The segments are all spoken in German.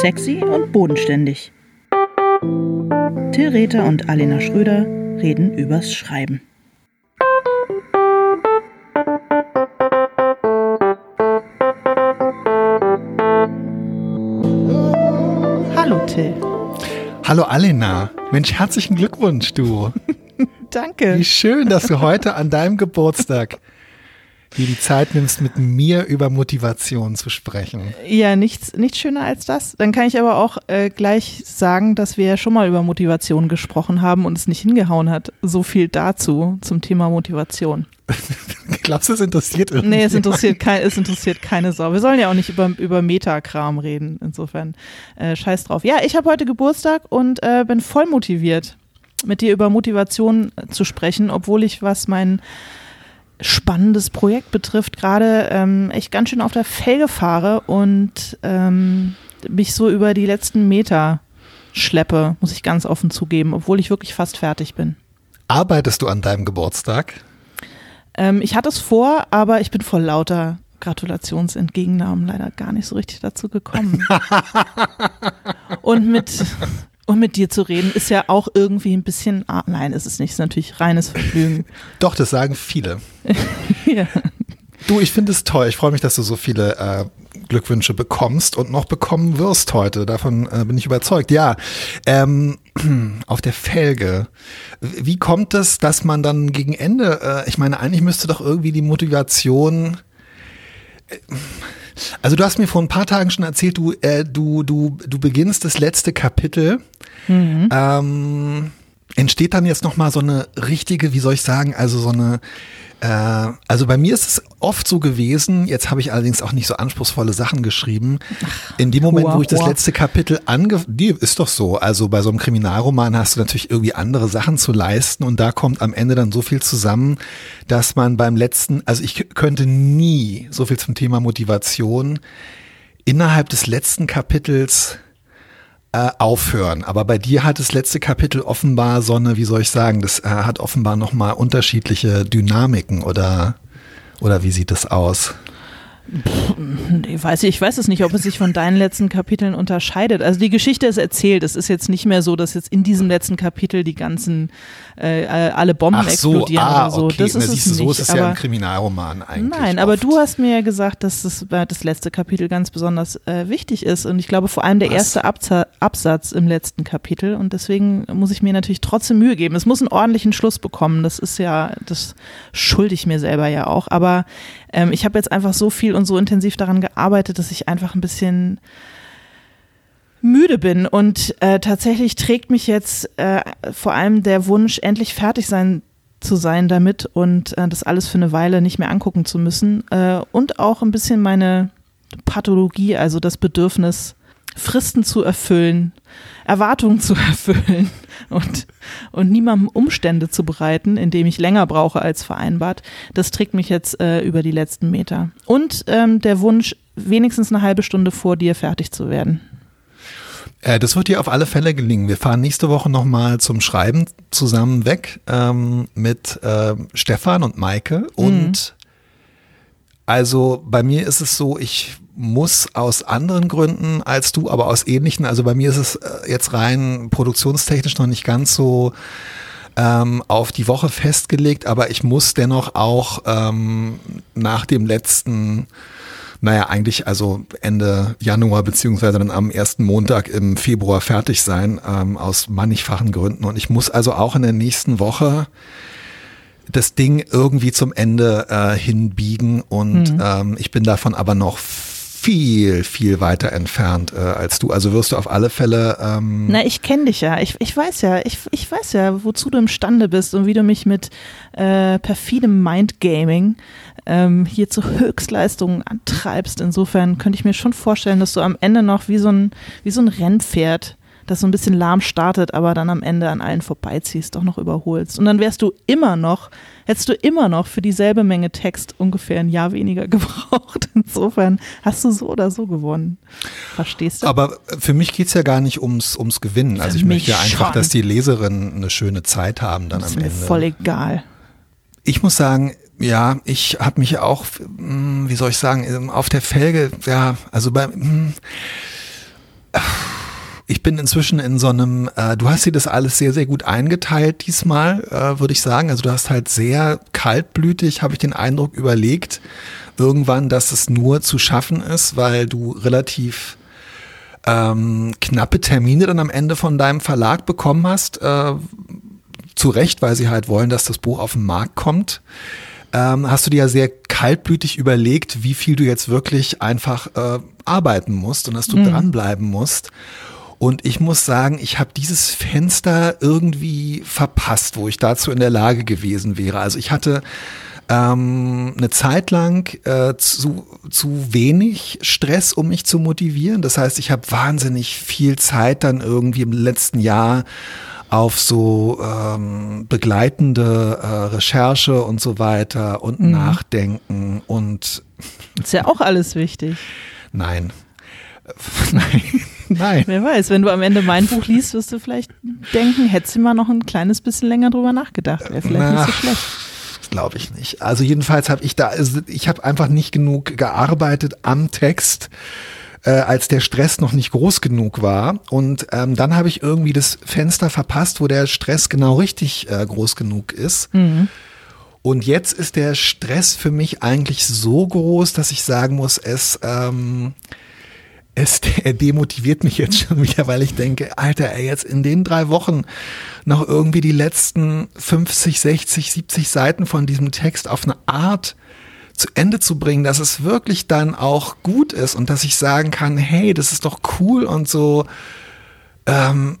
Sexy und bodenständig. Till Rether und Alena Schröder reden übers Schreiben. Hallo Till. Hallo Alena. Mensch, herzlichen Glückwunsch, du. Danke. Wie schön, dass du heute an deinem Geburtstag dir die Zeit nimmst, mit mir über Motivation zu sprechen. Ja, nichts, nichts schöner als das. Dann kann ich aber auch äh, gleich sagen, dass wir ja schon mal über Motivation gesprochen haben und es nicht hingehauen hat. So viel dazu zum Thema Motivation. Glaubst du, es interessiert irgendwie? Nee, es interessiert, kein, es interessiert keine Sau. Wir sollen ja auch nicht über, über Metakram reden. Insofern äh, scheiß drauf. Ja, ich habe heute Geburtstag und äh, bin voll motiviert, mit dir über Motivation zu sprechen, obwohl ich, was mein spannendes Projekt betrifft, gerade ähm, echt ganz schön auf der Felge fahre und ähm, mich so über die letzten Meter schleppe, muss ich ganz offen zugeben, obwohl ich wirklich fast fertig bin. Arbeitest du an deinem Geburtstag? Ähm, ich hatte es vor, aber ich bin vor lauter Gratulationsentgegennahmen leider gar nicht so richtig dazu gekommen. und mit und mit dir zu reden ist ja auch irgendwie ein bisschen, ah, nein, ist es nicht, ist natürlich reines Vergnügen. Doch, das sagen viele. ja. Du, ich finde es toll. Ich freue mich, dass du so viele äh, Glückwünsche bekommst und noch bekommen wirst heute. Davon äh, bin ich überzeugt. Ja, ähm, auf der Felge. Wie kommt es, dass man dann gegen Ende, äh, ich meine, eigentlich müsste doch irgendwie die Motivation äh, also du hast mir vor ein paar Tagen schon erzählt, du, äh, du, du, du beginnst das letzte Kapitel. Mhm. Ähm, entsteht dann jetzt nochmal so eine richtige, wie soll ich sagen, also so eine äh, also bei mir ist es oft so gewesen, jetzt habe ich allerdings auch nicht so anspruchsvolle Sachen geschrieben. In dem Moment, wo ich das letzte Kapitel ange... Die ist doch so. Also bei so einem Kriminalroman hast du natürlich irgendwie andere Sachen zu leisten und da kommt am Ende dann so viel zusammen, dass man beim letzten, also ich könnte nie so viel zum Thema Motivation innerhalb des letzten Kapitels äh, aufhören. Aber bei dir hat das letzte Kapitel offenbar so eine, wie soll ich sagen, das äh, hat offenbar nochmal unterschiedliche Dynamiken oder, oder wie sieht das aus? Ich weiß, ich weiß es nicht, ob es sich von deinen letzten Kapiteln unterscheidet. Also die Geschichte ist erzählt. Es ist jetzt nicht mehr so, dass jetzt in diesem letzten Kapitel die ganzen äh, alle Bomben Ach so, explodieren ah, oder so. Okay. Das Na, ist es du, so nicht. ist es ja ein Kriminalroman eigentlich. Nein, oft. aber du hast mir ja gesagt, dass das, das letzte Kapitel ganz besonders äh, wichtig ist. Und ich glaube vor allem der Was? erste Abza Absatz im letzten Kapitel. Und deswegen muss ich mir natürlich trotzdem Mühe geben. Es muss einen ordentlichen Schluss bekommen. Das ist ja, das schulde ich mir selber ja auch. Aber ähm, ich habe jetzt einfach so viel und so intensiv daran gearbeitet, dass ich einfach ein bisschen müde bin. Und äh, tatsächlich trägt mich jetzt äh, vor allem der Wunsch, endlich fertig sein zu sein damit und äh, das alles für eine Weile nicht mehr angucken zu müssen äh, und auch ein bisschen meine Pathologie, also das Bedürfnis, Fristen zu erfüllen, Erwartungen zu erfüllen und, und niemandem Umstände zu bereiten, indem ich länger brauche als vereinbart. Das trägt mich jetzt äh, über die letzten Meter. Und ähm, der Wunsch, wenigstens eine halbe Stunde vor dir fertig zu werden. Äh, das wird dir auf alle Fälle gelingen. Wir fahren nächste Woche nochmal zum Schreiben zusammen weg ähm, mit äh, Stefan und Maike. Und also bei mir ist es so, ich muss aus anderen Gründen als du, aber aus ähnlichen. Also bei mir ist es äh, jetzt rein produktionstechnisch noch nicht ganz so ähm, auf die Woche festgelegt, aber ich muss dennoch auch ähm, nach dem letzten naja, eigentlich also Ende Januar beziehungsweise dann am ersten Montag im Februar fertig sein, ähm, aus mannigfachen Gründen. Und ich muss also auch in der nächsten Woche das Ding irgendwie zum Ende äh, hinbiegen und Mhm. ähm, ich bin davon aber noch viel, viel weiter entfernt äh, als du. Also wirst du auf alle Fälle ähm, Na, ich kenne dich ja. Ich, ich weiß ja, ich, ich weiß ja, wozu du imstande bist und wie du mich mit äh, perfidem Mindgaming ähm, hier zu Höchstleistungen antreibst. Insofern könnte ich mir schon vorstellen, dass du am Ende noch wie so ein, wie so ein Rennpferd, das so ein bisschen lahm startet, aber dann am Ende an allen vorbeiziehst, doch noch überholst. Und dann wärst du immer noch, hättest du immer noch für dieselbe Menge Text ungefähr ein Jahr weniger gebraucht. Insofern hast du so oder so gewonnen. Verstehst du? Aber für mich geht's ja gar nicht ums, ums Gewinnen. Also ich möchte ja einfach, schon. dass die Leserinnen eine schöne Zeit haben dann ist am mir Ende. voll egal. Ich muss sagen, ja, ich habe mich auch, hm, wie soll ich sagen, auf der Felge, ja, also bei, hm, ich bin inzwischen in so einem, äh, du hast dir das alles sehr, sehr gut eingeteilt diesmal, äh, würde ich sagen. Also du hast halt sehr kaltblütig, habe ich den Eindruck, überlegt, irgendwann, dass es nur zu schaffen ist, weil du relativ ähm, knappe Termine dann am Ende von deinem Verlag bekommen hast. Äh, zu Recht, weil sie halt wollen, dass das Buch auf den Markt kommt. Ähm, hast du dir ja sehr kaltblütig überlegt, wie viel du jetzt wirklich einfach äh, arbeiten musst und dass du mhm. dranbleiben musst. Und ich muss sagen, ich habe dieses Fenster irgendwie verpasst, wo ich dazu in der Lage gewesen wäre. Also ich hatte ähm, eine Zeit lang äh, zu, zu wenig Stress, um mich zu motivieren. Das heißt, ich habe wahnsinnig viel Zeit dann irgendwie im letzten Jahr auf so ähm, begleitende äh, Recherche und so weiter und mhm. Nachdenken und ist ja auch alles wichtig. Nein. Nein. Nein. Wer weiß, wenn du am Ende mein Buch liest, wirst du vielleicht denken, hättest du mal noch ein kleines bisschen länger drüber nachgedacht. Wäre vielleicht Na, nicht so schlecht. Glaube ich nicht. Also jedenfalls habe ich da, also ich habe einfach nicht genug gearbeitet am Text, äh, als der Stress noch nicht groß genug war. Und ähm, dann habe ich irgendwie das Fenster verpasst, wo der Stress genau richtig äh, groß genug ist. Mhm. Und jetzt ist der Stress für mich eigentlich so groß, dass ich sagen muss, es, ähm, es er demotiviert mich jetzt schon wieder, weil ich denke, Alter, ey, jetzt in den drei Wochen noch irgendwie die letzten 50, 60, 70 Seiten von diesem Text auf eine Art zu Ende zu bringen, dass es wirklich dann auch gut ist und dass ich sagen kann, hey, das ist doch cool und so. Ähm,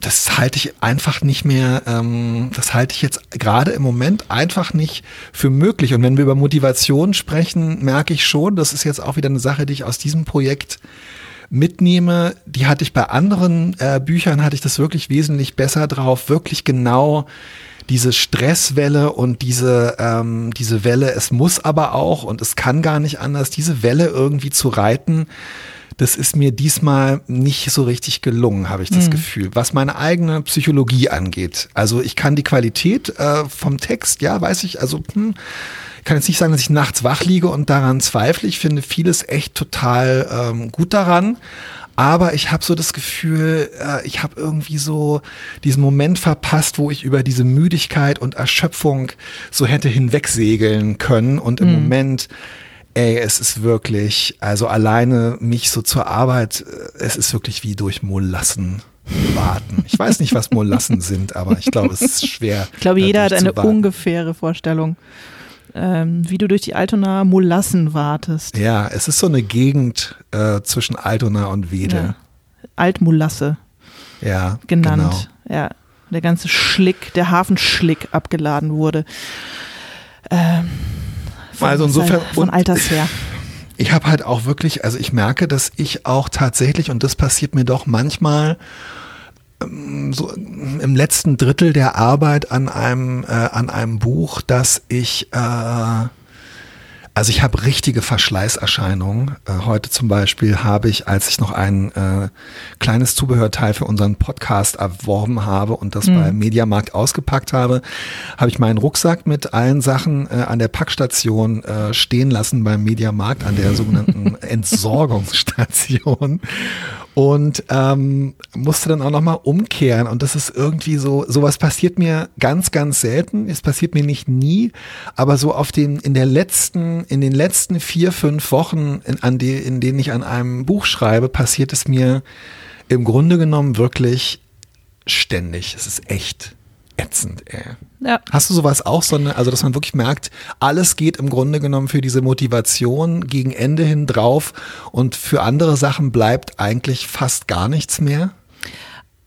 das halte ich einfach nicht mehr, ähm, das halte ich jetzt gerade im Moment einfach nicht für möglich. Und wenn wir über Motivation sprechen, merke ich schon, das ist jetzt auch wieder eine Sache, die ich aus diesem Projekt mitnehme. Die hatte ich bei anderen äh, Büchern, hatte ich das wirklich wesentlich besser drauf, wirklich genau diese Stresswelle und diese, ähm, diese Welle, es muss aber auch und es kann gar nicht anders, diese Welle irgendwie zu reiten, das ist mir diesmal nicht so richtig gelungen, habe ich das mhm. Gefühl, was meine eigene Psychologie angeht. Also ich kann die Qualität äh, vom Text, ja, weiß ich, also hm, kann jetzt nicht sagen, dass ich nachts wach liege und daran zweifle. Ich finde vieles echt total ähm, gut daran. Aber ich habe so das Gefühl, äh, ich habe irgendwie so diesen Moment verpasst, wo ich über diese Müdigkeit und Erschöpfung so hätte hinwegsegeln können. Und im mhm. Moment, ey, es ist wirklich, also alleine mich so zur Arbeit, äh, es ist wirklich wie durch Molassen warten. Ich weiß nicht, was Molassen sind, aber ich glaube, es ist schwer. Ich glaube, jeder hat eine ungefähre Vorstellung ähm, wie du durch die Altonaer Molassen wartest. Ja, es ist so eine Gegend äh, zwischen Altona und Wedel. Ja. Altmolasse. Ja, genannt. Genau. Ja, der ganze Schlick, der Hafenschlick abgeladen wurde. Ähm, von, also insofern von Alters her. Ich habe halt auch wirklich, also ich merke, dass ich auch tatsächlich, und das passiert mir doch manchmal, ähm, so im letzten Drittel der Arbeit an einem, äh, an einem Buch, dass ich, äh, also ich habe richtige Verschleißerscheinungen. Äh, heute zum Beispiel habe ich, als ich noch ein äh, kleines Zubehörteil für unseren Podcast erworben habe und das mhm. beim Mediamarkt ausgepackt habe, habe ich meinen Rucksack mit allen Sachen äh, an der Packstation äh, stehen lassen beim Mediamarkt, an der sogenannten Entsorgungsstation und ähm, musste dann auch nochmal umkehren. Und das ist irgendwie so, sowas passiert mir ganz, ganz selten. Es passiert mir nicht nie, aber so auf den, in der letzten, in den letzten vier, fünf Wochen, in, an die, in denen ich an einem Buch schreibe, passiert es mir im Grunde genommen wirklich ständig. Es ist echt ätzend, ey. Ja. Hast du sowas auch, so eine, also dass man wirklich merkt, alles geht im Grunde genommen für diese Motivation gegen Ende hin drauf und für andere Sachen bleibt eigentlich fast gar nichts mehr?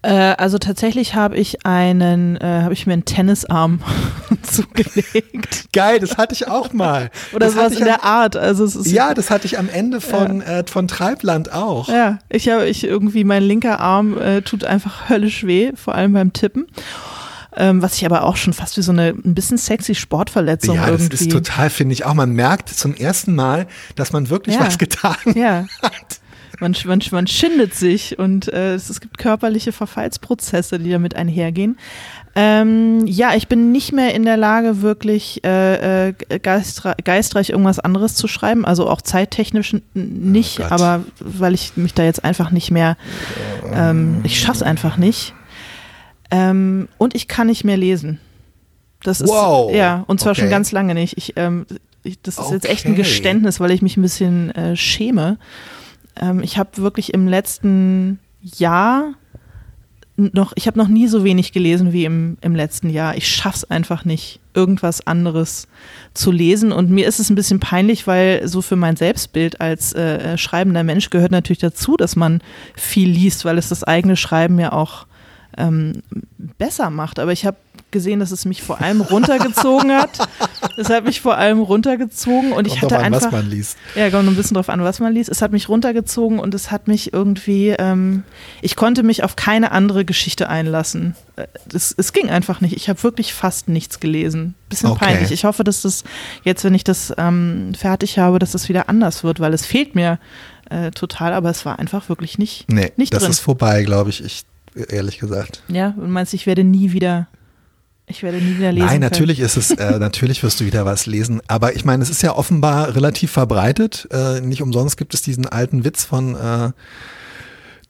Äh, also tatsächlich habe ich einen, äh, habe ich mir einen Tennisarm zugelegt. Geil, das hatte ich auch mal. Oder das sowas in der Art. Also es ist ja, das hatte ich am Ende von, ja. äh, von Treibland auch. Ja, ich habe ich irgendwie, mein linker Arm äh, tut einfach höllisch weh, vor allem beim Tippen ähm, was ich aber auch schon fast wie so eine ein bisschen sexy Sportverletzung ja, irgendwie. das ist total, finde ich auch. Man merkt zum ersten Mal, dass man wirklich ja. was getan ja. hat. Man, man, man schindet sich und äh, es, es gibt körperliche Verfallsprozesse, die damit einhergehen. Ähm, ja, ich bin nicht mehr in der Lage, wirklich äh, äh, geistre geistreich irgendwas anderes zu schreiben. Also auch zeittechnisch nicht, oh aber weil ich mich da jetzt einfach nicht mehr Ähm, ich schaff's einfach nicht. Ähm, und ich kann nicht mehr lesen. Das ist Wow. ja und zwar schon Okay. ganz lange nicht. Ich, ähm, ich, das ist jetzt echt ein Okay. Geständnis, weil ich mich ein bisschen äh, schäme. Ähm, ich habe wirklich im letzten Jahr noch, ich habe noch nie so wenig gelesen wie im, im letzten Jahr. Ich schaff's einfach nicht, irgendwas anderes zu lesen. Und mir ist es ein bisschen peinlich, weil so für mein Selbstbild als äh, äh, schreibender Mensch gehört natürlich dazu, dass man viel liest, weil es das eigene Schreiben ja auch ähm, besser macht. Aber ich habe gesehen, dass es mich vor allem runtergezogen hat. Es hat mich vor allem runtergezogen und ich Kommt hatte drauf an, einfach. was man liest. Ja, kommt ein bisschen drauf an, was man liest. Es hat mich runtergezogen und es hat mich irgendwie, ähm, ich konnte mich auf keine andere Geschichte einlassen. Äh, Es, es ging einfach nicht. Ich habe wirklich fast nichts gelesen. Bisschen Okay. peinlich. Ich hoffe, dass das jetzt, wenn ich das ähm, fertig habe, dass das wieder anders wird, weil es fehlt mir äh, total, aber es war einfach wirklich nicht, Nee, nicht das drin. ist vorbei, glaube ich, ich, ehrlich gesagt. ja, und meinst, ich werde nie wieder, ich werde nie wieder lesen. Nein, können. natürlich ist es, äh, natürlich wirst du wieder was lesen. Aber ich meine, es ist ja offenbar relativ verbreitet. Äh, nicht umsonst gibt es diesen alten Witz von äh,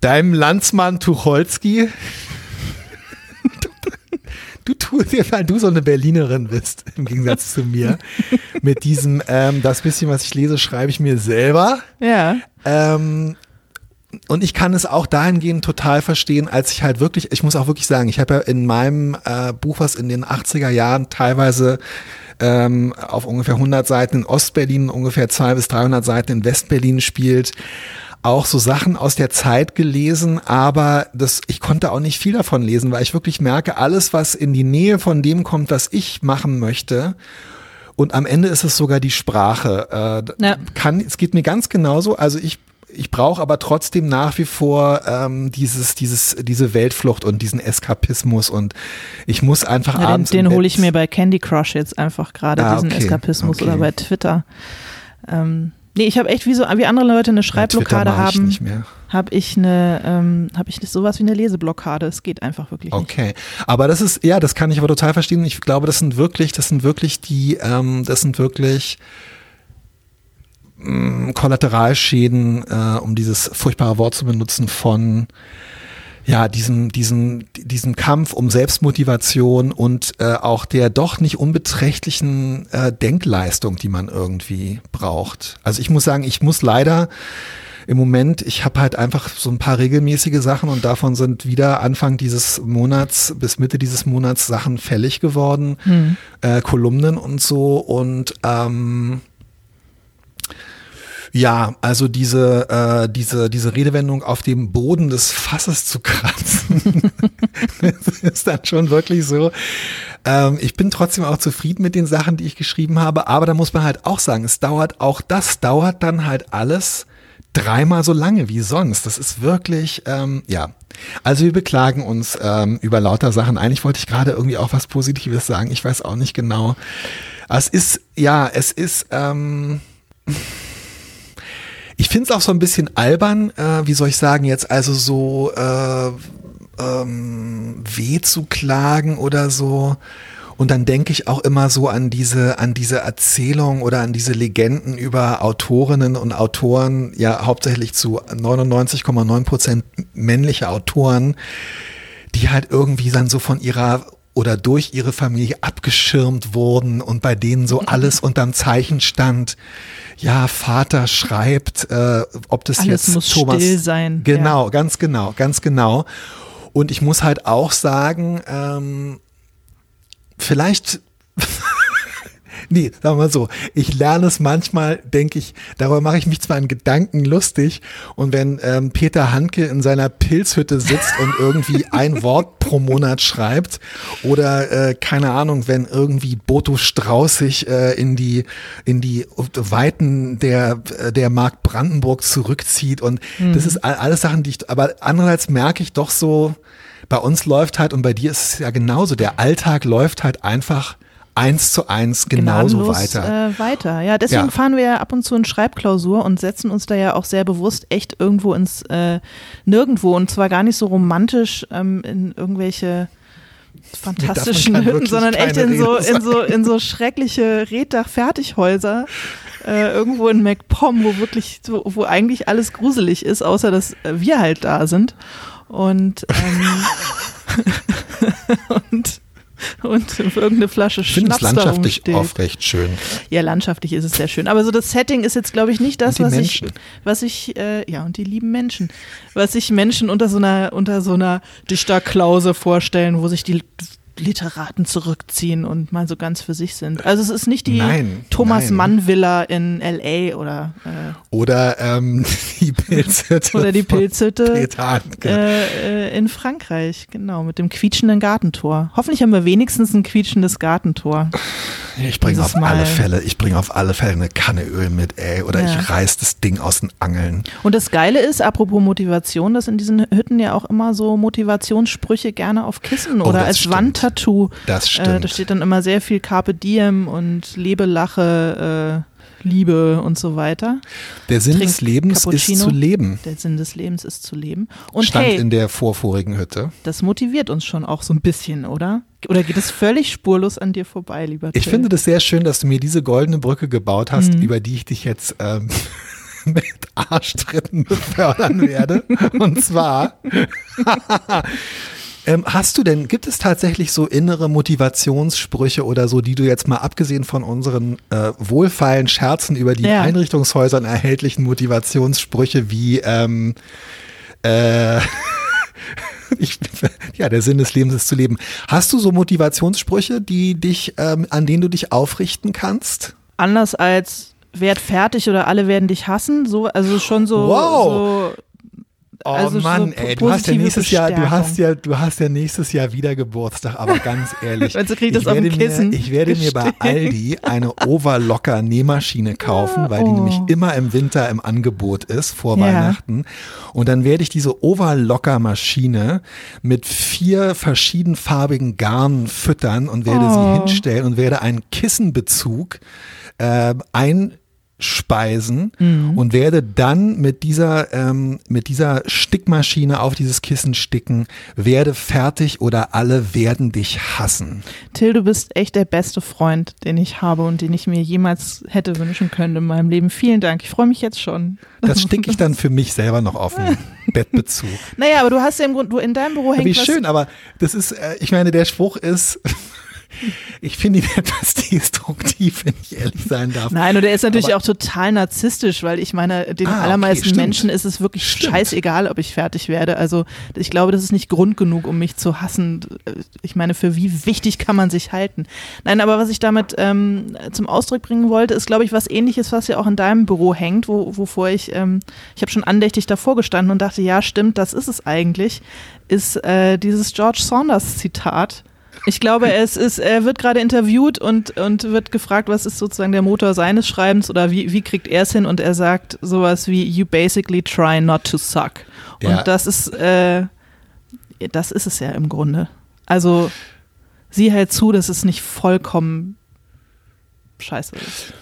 deinem Landsmann Tucholsky. Du tust dir, weil du so eine Berlinerin bist, im Gegensatz zu mir. Mit diesem, ähm, das bisschen, was ich lese, schreibe ich mir selber. Ja, Ähm, und ich kann es auch dahingehend total verstehen, als ich halt wirklich, ich muss auch wirklich sagen, ich habe ja in meinem äh, Buch, was in den 80er Jahren teilweise ähm, auf ungefähr 100 Seiten in Ostberlin, ungefähr 200 bis 300 Seiten in Westberlin spielt, auch so Sachen aus der Zeit gelesen, aber das, ich konnte auch nicht viel davon lesen, weil ich wirklich merke, alles, was in die Nähe von dem kommt, was ich machen möchte, und am Ende ist es sogar die Sprache. Äh, Ja. kann, es geht mir ganz genauso. Also ich, ich brauche aber trotzdem nach wie vor ähm, dieses, dieses, diese Weltflucht und diesen Eskapismus und ich muss einfach ja den, abends. im den hole ich mir bei Candy Crush jetzt einfach gerade, Ah, diesen okay, Eskapismus okay. oder bei Twitter. Ähm, nee, ich habe echt wie so, wie andere Leute eine Ja, Schreibblockade ich haben, nicht mehr. habe ich eine, ähm, habe ich sowas wie eine Leseblockade. Es geht einfach wirklich nicht. Okay, aber das ist ja, das kann ich aber total verstehen. Ich glaube, das sind wirklich, das sind wirklich die, ähm, das sind wirklich mh, Kollateralschäden, äh, um dieses furchtbare Wort zu benutzen von ja diesem diesem diesem Kampf um Selbstmotivation und äh, auch der doch nicht unbeträchtlichen äh, Denkleistung, die man irgendwie braucht. Also ich muss sagen, ich muss leider im Moment, ich habe halt einfach so ein paar regelmäßige Sachen und davon sind wieder Anfang dieses Monats bis Mitte dieses Monats Sachen fällig geworden, äh, Kolumnen und so und ähm, ja, also diese, äh, diese, diese Redewendung auf dem Boden des Fasses zu kratzen, ist dann schon wirklich so. Ähm, ich bin trotzdem auch zufrieden mit den Sachen, die ich geschrieben habe, aber da muss man halt auch sagen, es dauert, auch das dauert dann halt alles dreimal so lange wie sonst. Das ist wirklich, ähm, ja. Also wir beklagen uns ähm, über lauter Sachen. Eigentlich wollte ich gerade irgendwie auch was Positives sagen. Ich weiß auch nicht genau. Es ist, ja, es ist, ähm, ich finde es auch so ein bisschen albern, äh, wie soll ich sagen, jetzt also so äh, ähm, weh zu klagen oder so. Und dann denke ich auch immer so an diese, an diese Erzählung oder an diese Legenden über Autorinnen und Autoren, ja hauptsächlich zu 99,9 Prozent männliche Autoren, die halt irgendwie dann so von ihrer oder durch ihre Familie abgeschirmt wurden und bei denen so alles unterm Zeichen stand. Ja, Vater schreibt, äh, ob das Alles jetzt muss Thomas, still sein, Genau, ganz genau, ganz genau. Und ich muss halt auch sagen, ähm, vielleicht, nee, sagen wir mal so, ich lerne es manchmal, denke ich, darüber mache ich mich zwar in Gedanken lustig und wenn ähm, Peter Handke in seiner Pilzhütte sitzt und irgendwie ein Wort pro Monat schreibt oder äh, keine Ahnung, wenn irgendwie Boto Strauß sich äh, in die in die Weiten der der Mark Brandenburg zurückzieht und das ist all- alles Sachen, die ich, aber andererseits merke ich doch so, bei uns läuft halt und bei dir ist es ja genauso, der Alltag läuft halt einfach eins zu eins genauso Gnadenlos, weiter. Äh, weiter. Ja, deswegen Ja. fahren wir ja ab und zu in Schreibklausur und setzen uns da ja auch sehr bewusst echt irgendwo ins äh, Nirgendwo und zwar gar nicht so romantisch ähm, in irgendwelche fantastischen kann Hütten, sondern echt in so, in so, in so schreckliche Reddach-Fertighäuser. Äh, irgendwo in MacPom, wo wirklich, so, wo eigentlich alles gruselig ist, außer dass äh, wir halt da sind. Und, ähm, und und irgendeine Flasche ich finde es Schnaps landschaftlich oft recht schön. Ja, landschaftlich ist es sehr schön. Aber so das Setting ist jetzt, glaube ich, nicht das, was Menschen. ich, was ich, äh, ja, und die lieben Menschen, was sich Menschen unter so einer, unter so einer Dichterklause vorstellen, wo sich die Literaten zurückziehen und mal so ganz für sich sind. Also es ist nicht die Nein, Thomas nein. Mann Villa in L.A. oder äh, Oder ähm, die Pilzhütte. oder die Pilzhütte äh, äh, in Frankreich, genau, mit dem quietschenden Gartentor. Hoffentlich haben wir wenigstens ein quietschendes Gartentor. Ich bringe auf alle Mal. Fälle, ich bringe auf alle Fälle eine Kanne Öl mit, ey. Oder Ja. ich reiß das Ding aus den Angeln. Und das Geile ist, apropos Motivation, dass in diesen Hütten ja auch immer so Motivationssprüche gerne auf Kissen Oh, oder als stimmt. Wandtattoo. Das Äh, stimmt. da steht dann immer sehr viel Carpe Diem und Lebe, Lache, äh, Liebe und so weiter. Der Sinn Trink des Lebens ist Cappuccino. zu leben. Der Sinn des Lebens ist zu leben. Und Stand hey, in der vorvorigen Hütte. das motiviert uns schon auch so ein bisschen, oder? Oder geht es völlig spurlos an dir vorbei, lieber Ich Till? finde das sehr schön, dass du mir diese goldene Brücke gebaut hast, Mhm. über die ich dich jetzt ähm, mit Arschtritten befördern werde. Und zwar ähm, hast du denn, gibt es tatsächlich so innere Motivationssprüche oder so, die du jetzt mal abgesehen von unseren äh, wohlfeilen Scherzen über die Ja. Einrichtungshäusern erhältlichen Motivationssprüche wie ähm, äh, ich, ja, der Sinn des Lebens ist zu leben. Hast du so Motivationssprüche, die dich, ähm, an denen du dich aufrichten kannst? Anders als werd fertig oder alle werden dich hassen, so also schon so, Wow. so Oh Also so Mann, po- ey, du hast ja nächstes Jahr, du Bestärkung. hast ja, du hast ja nächstes Jahr wieder Geburtstag, aber ganz ehrlich, du, krieg ich das werde mir, ich werde mir bei Aldi eine Overlocker Nähmaschine kaufen, weil die Oh. nämlich immer im Winter im Angebot ist vor Ja. Weihnachten. Und dann werde ich diese Overlocker Maschine mit vier verschiedenfarbigen Garnen füttern und werde Oh. sie hinstellen und werde einen Kissenbezug äh, einspeisen Mhm. und werde dann mit dieser, ähm, mit dieser Stickmaschine auf dieses Kissen sticken, werde fertig oder alle werden dich hassen. Till, du bist echt der beste Freund, den ich habe und den ich mir jemals hätte wünschen können in meinem Leben. Vielen Dank. Ich freue mich jetzt schon. Das sticke ich dann für mich selber noch auf den Bettbezug. Naja, aber du hast ja im Grunde, du in deinem Büro hängt Wie schön, aber das ist, äh, ich meine, der Spruch ist, ich finde ihn etwas destruktiv, wenn ich ehrlich sein darf. Nein, und er ist natürlich Aber- auch total narzisstisch, weil ich meine, den Ah, okay, allermeisten stimmt. Menschen ist es wirklich Stimmt. scheißegal, ob ich fertig werde. Also ich glaube, das ist nicht Grund genug, um mich zu hassen. Ich meine, für wie wichtig kann man sich halten? Nein, aber was ich damit ähm, zum Ausdruck bringen wollte, ist, glaube ich, was ähnliches, was ja auch in deinem Büro hängt, wo, wovor ich, ähm, ich habe schon andächtig davor gestanden und dachte, ja, stimmt, das ist es eigentlich, ist äh, dieses George Saunders Zitat. Ich glaube, es ist, er wird gerade interviewt und, und wird gefragt, was ist sozusagen der Motor seines Schreibens oder wie, wie kriegt er es hin? Und er sagt sowas wie, you basically try not to suck. Ja. Und das ist, äh, das ist es ja im Grunde. Also, sieh halt zu, dass es nicht vollkommen scheiße ist.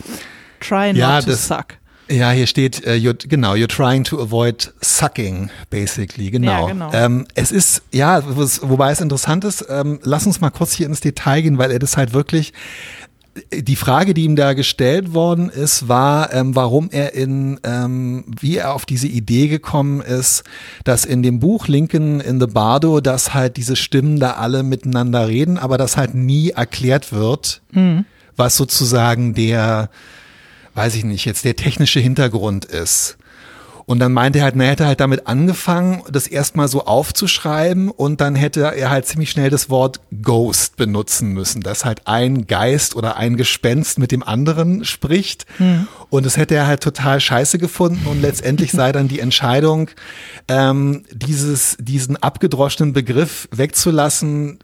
Try not Ja, to das- suck. Ja, hier steht, äh, you're, genau, you're trying to avoid sucking, basically, genau. Ja, genau. Ähm, es ist, ja, wobei es interessant ist, ähm, lass uns mal kurz hier ins Detail gehen, weil er das halt wirklich, die Frage, die ihm da gestellt worden ist, war, ähm, warum er in, ähm, wie er auf diese Idee gekommen ist, dass in dem Buch Lincoln in the Bardo, dass halt diese Stimmen da alle miteinander reden, aber das halt nie erklärt wird, was sozusagen der, weiß ich nicht, jetzt der technische Hintergrund ist. Und dann meinte er halt, er hätte halt damit angefangen, das erstmal so aufzuschreiben und dann hätte er halt ziemlich schnell das Wort Ghost benutzen müssen, dass halt ein Geist oder ein Gespenst mit dem anderen spricht. Und das hätte er halt total scheiße gefunden und letztendlich sei dann die Entscheidung, ähm, dieses, diesen abgedroschenen Begriff wegzulassen,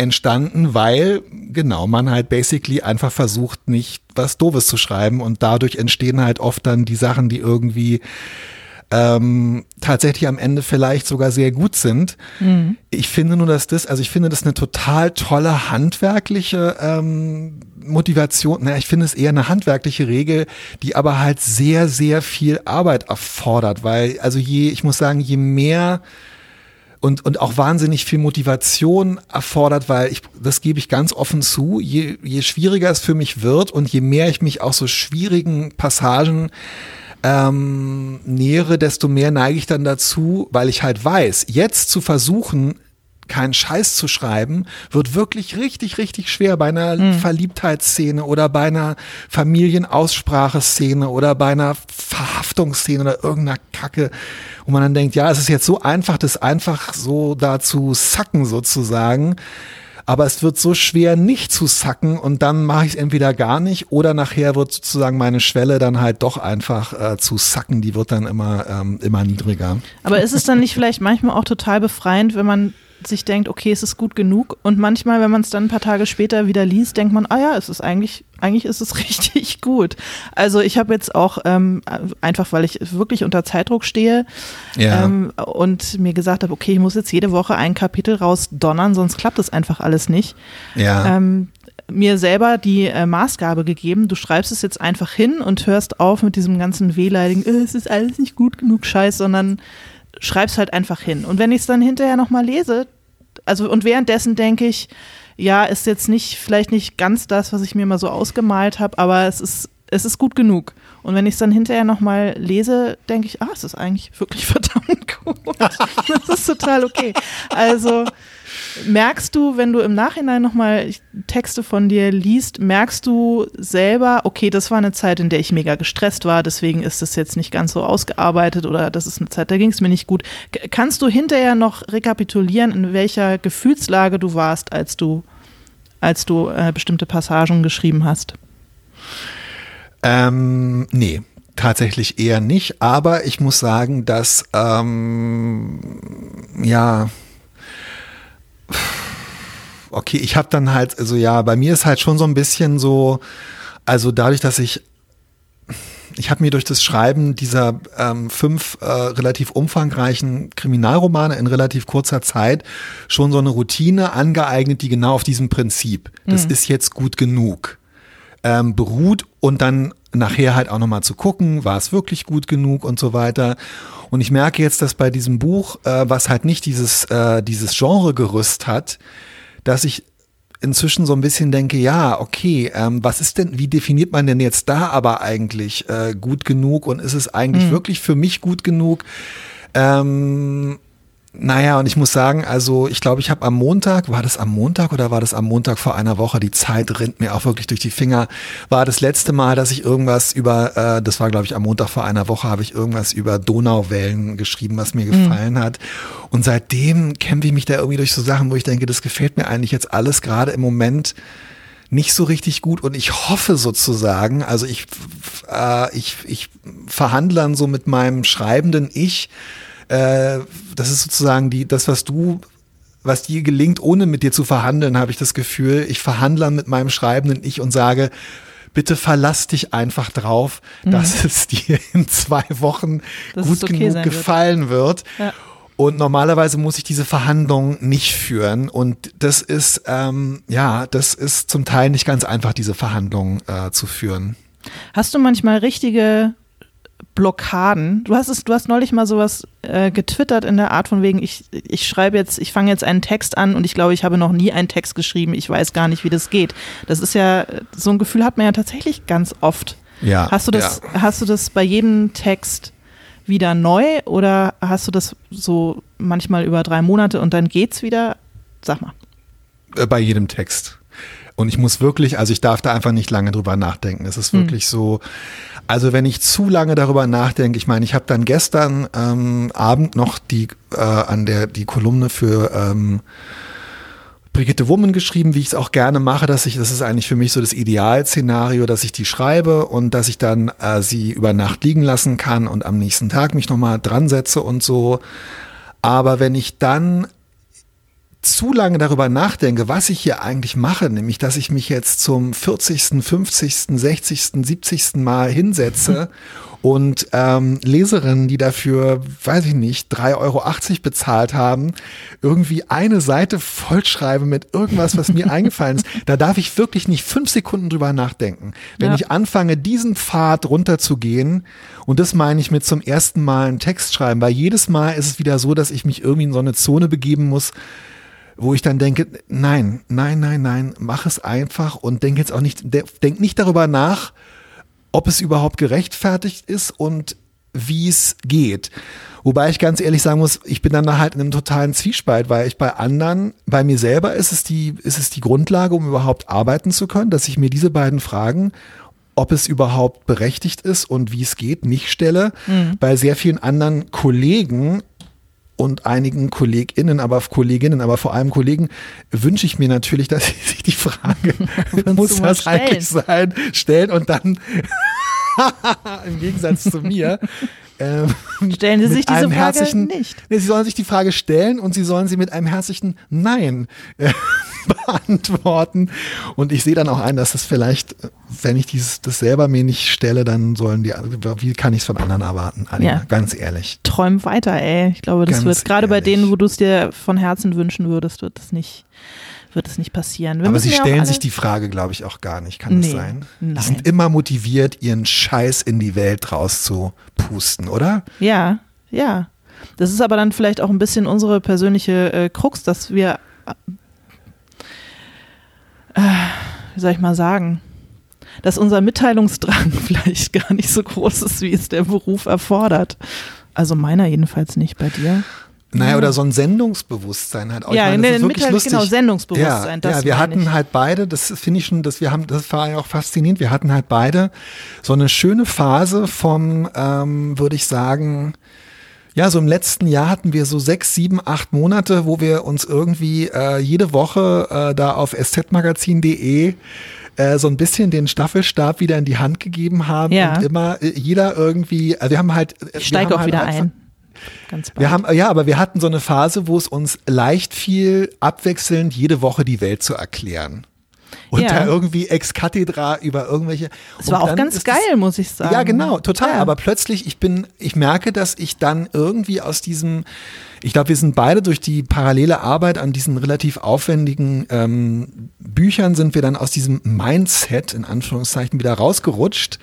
entstanden, weil genau man halt basically einfach versucht, nicht was Doofes zu schreiben und dadurch entstehen halt oft dann die Sachen, die irgendwie ähm, tatsächlich am Ende vielleicht sogar sehr gut sind. Ich finde nur, dass das, also ich finde das eine total tolle handwerkliche ähm, Motivation. Naja, ich finde es eher eine handwerkliche Regel, die aber halt sehr, sehr viel Arbeit erfordert, weil also je, ich muss sagen, je mehr und, und auch wahnsinnig viel Motivation erfordert, weil ich, das gebe ich ganz offen zu, je, je schwieriger es für mich wird und je mehr ich mich aus so schwierigen Passagen ähm, nähere, desto mehr neige ich dann dazu, weil ich halt weiß, jetzt zu versuchen, keinen Scheiß zu schreiben, wird wirklich richtig, richtig schwer bei einer mhm. Verliebtheitsszene oder bei einer Familienausspracheszene oder bei einer Verhaftungsszene oder irgendeiner Kacke, wo man dann denkt, ja, es ist jetzt so einfach, das einfach so da zu sacken sozusagen aber es wird so schwer nicht zu sacken und dann mache ich es entweder gar nicht oder nachher wird sozusagen meine Schwelle dann halt doch einfach äh, zu sacken, die wird dann immer, ähm, immer niedriger. Aber ist es dann nicht vielleicht manchmal auch total befreiend, wenn man sich denkt, okay, es ist gut genug. Und manchmal, wenn man es dann ein paar Tage später wieder liest, denkt man, ah ja, es ist eigentlich, eigentlich ist es richtig gut. Also ich habe jetzt auch, ähm, einfach weil ich wirklich unter Zeitdruck stehe ja. ähm, und mir gesagt habe, okay, ich muss jetzt jede Woche ein Kapitel rausdonnern, sonst klappt das einfach alles nicht. Ja. Ähm, mir selber die äh, Maßgabe gegeben, du schreibst es jetzt einfach hin und hörst auf mit diesem ganzen wehleidigen, äh, es ist alles nicht gut genug Scheiß, sondern schreib's halt einfach hin. Und wenn ich es dann hinterher nochmal lese, also und währenddessen denke ich, ja, ist jetzt nicht, vielleicht nicht ganz das, was ich mir mal so ausgemalt habe, aber es ist, es ist gut genug. Und wenn ich es dann hinterher nochmal lese, denke ich, ah, es ist eigentlich wirklich verdammt gut. das ist total okay. Also merkst du, wenn du im Nachhinein nochmal Texte von dir liest, merkst du selber, okay, das war eine Zeit, in der ich mega gestresst war, deswegen ist das jetzt nicht ganz so ausgearbeitet oder das ist eine Zeit, da ging es mir nicht gut. Kannst du hinterher noch rekapitulieren, in welcher Gefühlslage du warst, als du, als du äh, bestimmte Passagen geschrieben hast? Ähm, nee, tatsächlich eher nicht, aber ich muss sagen, dass ähm, ja okay, ich habe dann halt, also ja, bei mir ist halt schon so ein bisschen so, also dadurch, dass ich ich habe mir durch das Schreiben dieser ähm, fünf äh, relativ umfangreichen Kriminalromane in relativ kurzer Zeit schon so eine Routine angeeignet, die genau auf diesem Prinzip, das mhm. ist jetzt gut genug, ähm, beruht und dann nachher halt auch nochmal zu gucken, war es wirklich gut genug und so weiter. Und ich merke jetzt, dass bei diesem Buch, äh, was halt nicht dieses, äh, dieses Genregerüst hat, dass ich inzwischen so ein bisschen denke, ja, okay, ähm, was ist denn, wie definiert man denn jetzt da aber eigentlich äh, gut genug und ist es eigentlich mhm. wirklich für mich gut genug? Ähm, naja, und ich muss sagen, also ich glaube, ich habe am Montag, war das am Montag oder war das am Montag vor einer Woche, die Zeit rinnt mir auch wirklich durch die Finger, war das letzte Mal, dass ich irgendwas über, äh, das war glaube ich am Montag vor einer Woche, habe ich irgendwas über Donauwellen geschrieben, was mir mhm. gefallen mhm. hat. Und seitdem kämpfe ich mich da irgendwie durch so Sachen, wo ich denke, das gefällt mir eigentlich jetzt alles gerade im Moment nicht so richtig gut und ich hoffe sozusagen, also ich, äh, ich, ich verhandle dann so mit meinem schreibenden Ich, äh, das ist sozusagen die, das, was du was dir gelingt, ohne mit dir zu verhandeln, habe ich das Gefühl. Ich verhandle mit meinem schreibenden Ich und sage, bitte verlass dich einfach drauf, mhm. dass es dir in zwei Wochen dass gut okay genug gefallen wird. wird. Ja. Und normalerweise muss ich diese Verhandlung nicht führen. Und das ist, ähm, ja, das ist zum Teil nicht ganz einfach, diese Verhandlung äh, zu führen. Hast du manchmal richtige Blockaden. Du hast es, du hast neulich mal sowas äh, getwittert in der Art von wegen, ich, ich schreibe jetzt, ich fange jetzt einen Text an und ich glaube, ich habe noch nie einen Text geschrieben, ich weiß gar nicht, wie das geht. Das ist ja, so ein Gefühl hat man ja tatsächlich ganz oft. Ja. Hast du das, ja. hast du das bei jedem Text wieder neu oder hast du das so manchmal über drei Monate und dann geht's wieder? Sag mal. Äh, bei jedem Text. Und ich muss wirklich, also ich darf da einfach nicht lange drüber nachdenken. Es ist hm. wirklich hm. so, also wenn ich zu lange darüber nachdenke, ich meine, ich habe dann gestern ähm, Abend noch die äh, an der die Kolumne für ähm, Brigitte Wummen geschrieben, wie ich es auch gerne mache, dass ich, das ist eigentlich für mich so das Idealszenario, dass ich die schreibe und dass ich dann äh, sie über Nacht liegen lassen kann und am nächsten Tag mich nochmal dran setze und so. Aber wenn ich dann zu lange darüber nachdenke, was ich hier eigentlich mache, nämlich dass ich mich jetzt zum 40., 50., 60., 70. Mal hinsetze und ähm, Leserinnen, die dafür, weiß ich nicht, 3,80 Euro bezahlt haben, irgendwie eine Seite vollschreibe mit irgendwas, was mir eingefallen ist, da darf ich wirklich nicht fünf Sekunden drüber nachdenken. Wenn ja. ich anfange, diesen Pfad runterzugehen, und das meine ich mit zum ersten Mal einen Text schreiben, weil jedes Mal ist es wieder so, dass ich mich irgendwie in so eine Zone begeben muss, wo ich dann denke, nein, nein, nein, nein, mach es einfach und denk jetzt auch nicht, denk nicht darüber nach, ob es überhaupt gerechtfertigt ist und wie es geht. Wobei ich ganz ehrlich sagen muss, ich bin dann da halt in einem totalen Zwiespalt, weil ich bei anderen, bei mir selber ist es die, ist es die Grundlage, um überhaupt arbeiten zu können, dass ich mir diese beiden Fragen, ob es überhaupt berechtigt ist und wie es geht, nicht stelle. Mhm. Bei sehr vielen anderen Kollegen und einigen KollegInnen, aber Kolleginnen, aber vor allem Kollegen, wünsche ich mir natürlich, dass sie sich die Frage, muss das eigentlich sein, stellen und dann im Gegensatz zu mir. Ähm, Stellen Sie sich diese Frage nicht. Nee, Sie sollen sich die Frage stellen und Sie sollen sie mit einem herzlichen Nein äh, beantworten. Und ich sehe dann auch ein, dass das vielleicht, wenn ich dieses, das selber mir nicht stelle, dann sollen die, wie kann ich es von anderen erwarten? Alina, ja. Ganz ehrlich. Träum weiter, ey. Ich glaube, das ganz wird gerade bei denen, wo du es dir von Herzen wünschen würdest, wird das nicht wird es nicht passieren. Wir Aber sie stellen sich die Frage, glaube ich, auch gar nicht. Kann nee, das sein? Nein. Die sind immer motiviert, ihren Scheiß in die Welt rauszupusten, oder? Ja, ja. Das ist aber dann vielleicht auch ein bisschen unsere persönliche äh, Krux, dass wir, äh, wie soll ich mal sagen, dass unser Mitteilungsdrang vielleicht gar nicht so groß ist, wie es der Beruf erfordert. Also meiner jedenfalls nicht bei dir. Naja, oder so ein Sendungsbewusstsein halt auch. Ja, meine, das ist wirklich lustig. genau, Sendungsbewusstsein. Ja, ja wir hatten ich. halt beide, das finde ich schon, dass wir haben, das war ja auch faszinierend, wir hatten halt beide so eine schöne Phase vom, ähm, würde ich sagen, ja, so im letzten Jahr hatten wir so sechs, sieben, acht Monate, wo wir uns irgendwie äh, jede Woche äh, da auf szmagazin.de äh, so ein bisschen den Staffelstab wieder in die Hand gegeben haben ja. und immer äh, jeder irgendwie, also wir haben halt. Ich steige auch halt wieder ein. Ganz bald. Wir haben, ja, aber wir hatten so eine Phase, wo es uns leicht fiel, abwechselnd jede Woche die Welt zu erklären. Und ja. da irgendwie ex cathedra über irgendwelche. Es war auch ganz geil, das, muss ich sagen. Ja, genau, total. Ja. Aber plötzlich, ich bin, ich merke, dass ich dann irgendwie aus diesem, ich glaube, wir sind beide durch die parallele Arbeit an diesen relativ aufwendigen ähm, Büchern sind wir dann aus diesem Mindset in Anführungszeichen wieder rausgerutscht.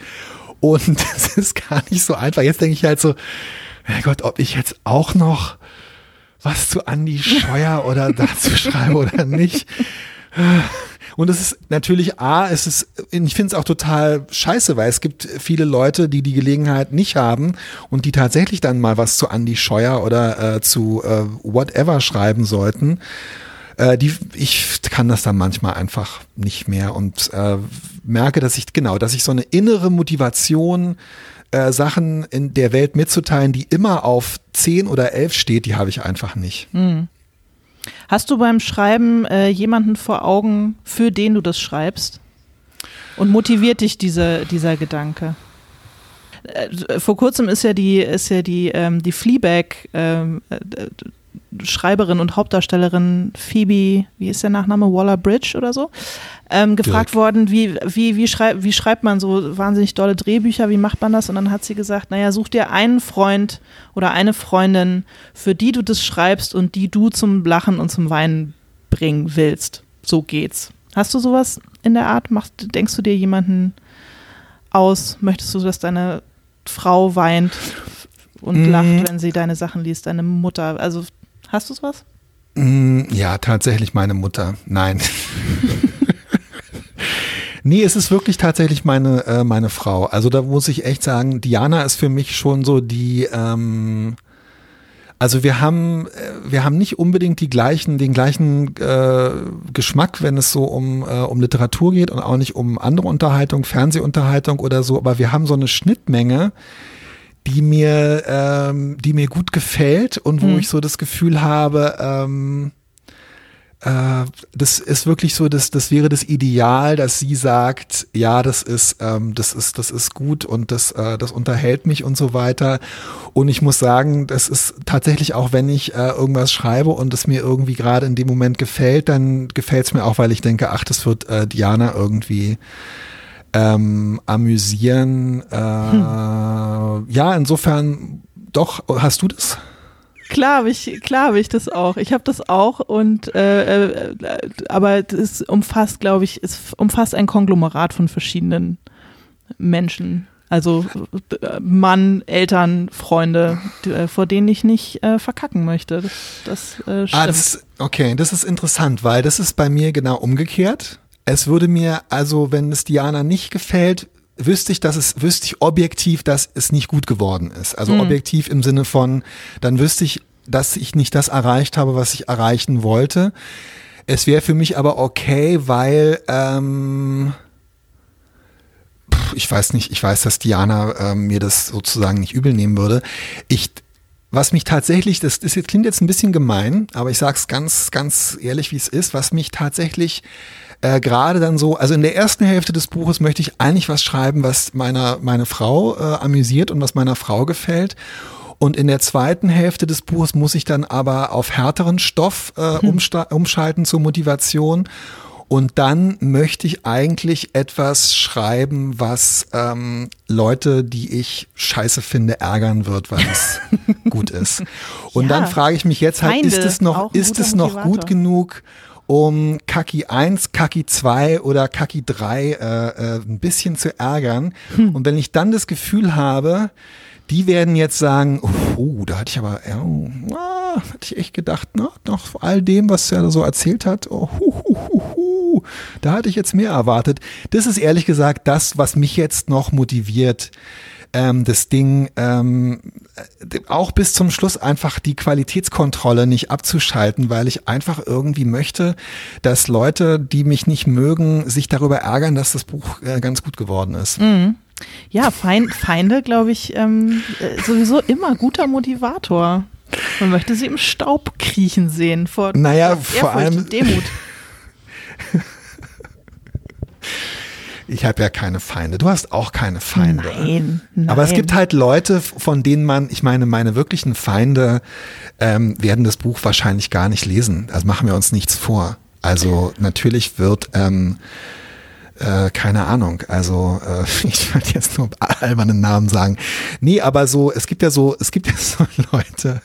Und es ist gar nicht so einfach. Jetzt denke ich halt so, Gott, ob ich jetzt auch noch was zu Andy Scheuer oder dazu schreibe oder nicht. Und es ist natürlich A, es ist, ich finde es auch total scheiße, weil es gibt viele Leute, die die Gelegenheit nicht haben und die tatsächlich dann mal was zu Andy Scheuer oder äh, zu äh, whatever schreiben sollten. Äh, die, ich kann das dann manchmal einfach nicht mehr und äh, merke, dass ich, genau, dass ich so eine innere Motivation äh, Sachen in der Welt mitzuteilen, die immer auf 10 oder 11 steht, die habe ich einfach nicht. Hm. Hast du beim Schreiben äh, jemanden vor Augen, für den du das schreibst? Und motiviert dich diese, dieser Gedanke? Äh, vor kurzem ist ja die, ist ja die, ähm, die Fleabag ähm, äh, Schreiberin und Hauptdarstellerin Phoebe, wie ist der Nachname, Waller-Bridge oder so, ähm, gefragt Direkt. worden, wie, wie, wie, schrei wie schreibt man so wahnsinnig dolle Drehbücher, wie macht man das? Und dann hat sie gesagt, naja, such dir einen Freund oder eine Freundin, für die du das schreibst und die du zum Lachen und zum Weinen bringen willst. So geht's. Hast du sowas in der Art? Machst, denkst du dir jemanden aus? Möchtest du, dass deine Frau weint und mhm. lacht, wenn sie deine Sachen liest, deine Mutter? Also Hast du was? Mm, ja, tatsächlich meine Mutter. Nein. Nee, es ist wirklich tatsächlich meine, äh, meine Frau. Also da muss ich echt sagen, Diana ist für mich schon so die, ähm, also wir haben, äh, wir haben nicht unbedingt die gleichen, den gleichen äh, Geschmack, wenn es so um, äh, um Literatur geht und auch nicht um andere Unterhaltung, Fernsehunterhaltung oder so, aber wir haben so eine Schnittmenge, die mir, ähm, die mir gut gefällt und wo mhm. ich so das Gefühl habe, ähm, äh, das ist wirklich so, das, das wäre das Ideal, dass sie sagt, ja, das ist, ähm, das ist, das ist gut und das, äh, das unterhält mich und so weiter. Und ich muss sagen, das ist tatsächlich auch, wenn ich äh, irgendwas schreibe und es mir irgendwie gerade in dem Moment gefällt, dann gefällt es mir auch, weil ich denke, ach, das wird äh, Diana irgendwie ähm, amüsieren. Äh, hm. Ja, insofern doch, hast du das? Klar habe ich, klar habe ich das auch. Ich habe das auch und äh, äh, aber es umfasst, glaube ich, es umfasst ein Konglomerat von verschiedenen Menschen. Also Mann, Eltern, Freunde, äh, vor denen ich nicht äh, verkacken möchte. Das, das äh, stimmt. Ah, das, okay, das ist interessant, weil das ist bei mir genau umgekehrt. Es würde mir, also wenn es Diana nicht gefällt, wüsste ich, dass es, wüsste ich objektiv, dass es nicht gut geworden ist. Also Mhm. objektiv im Sinne von, dann wüsste ich, dass ich nicht das erreicht habe, was ich erreichen wollte. Es wäre für mich aber okay, weil ähm, ich weiß nicht, ich weiß, dass Diana ähm, mir das sozusagen nicht übel nehmen würde. Ich, was mich tatsächlich, das, das jetzt- klingt jetzt ein bisschen gemein, aber ich sage es ganz, ganz ehrlich, wie es ist, was mich tatsächlich äh, gerade dann so, also in der ersten Hälfte des Buches möchte ich eigentlich was schreiben, was meiner meine Frau äh, amüsiert und was meiner Frau gefällt. Und in der zweiten Hälfte des Buches muss ich dann aber auf härteren Stoff äh, umsta- umschalten zur Motivation. Und dann möchte ich eigentlich etwas schreiben, was ähm, Leute, die ich scheiße finde, ärgern wird, weil es gut ist. Und Ja. dann frage ich mich jetzt halt, Feinde, ist es noch, ist es noch gut genug, um Kaki 1, Kaki 2 oder Kaki 3 äh, äh, ein bisschen zu ärgern? Hm. Und wenn ich dann das Gefühl habe, die werden jetzt sagen, oh, da hatte ich aber, ja, oh, ah, hatte ich echt gedacht, na, nach all dem, was er da so erzählt hat, oh, hu, hu, hu, hu, da hatte ich jetzt mehr erwartet. Das ist ehrlich gesagt das, was mich jetzt noch motiviert, ähm, das Ding ähm, äh, auch bis zum Schluss einfach die Qualitätskontrolle nicht abzuschalten, weil ich einfach irgendwie möchte, dass Leute, die mich nicht mögen, sich darüber ärgern, dass das Buch äh, ganz gut geworden ist. Ja, Feind, Feinde, glaube ich, ähm, äh, sowieso immer guter Motivator. Man möchte sie im Staub kriechen sehen vor Naja, vor allem- Demut. Ich habe ja keine Feinde. Du hast auch keine Feinde. Nein, nein. Aber es gibt halt Leute, von denen man, ich meine, meine wirklichen Feinde ähm, werden das Buch wahrscheinlich gar nicht lesen. Also machen wir uns nichts vor. Also natürlich wird, ähm, äh, keine Ahnung, also äh, ich würde jetzt nur albernen Namen sagen. Nee, aber so, es gibt ja so, es gibt ja so Leute,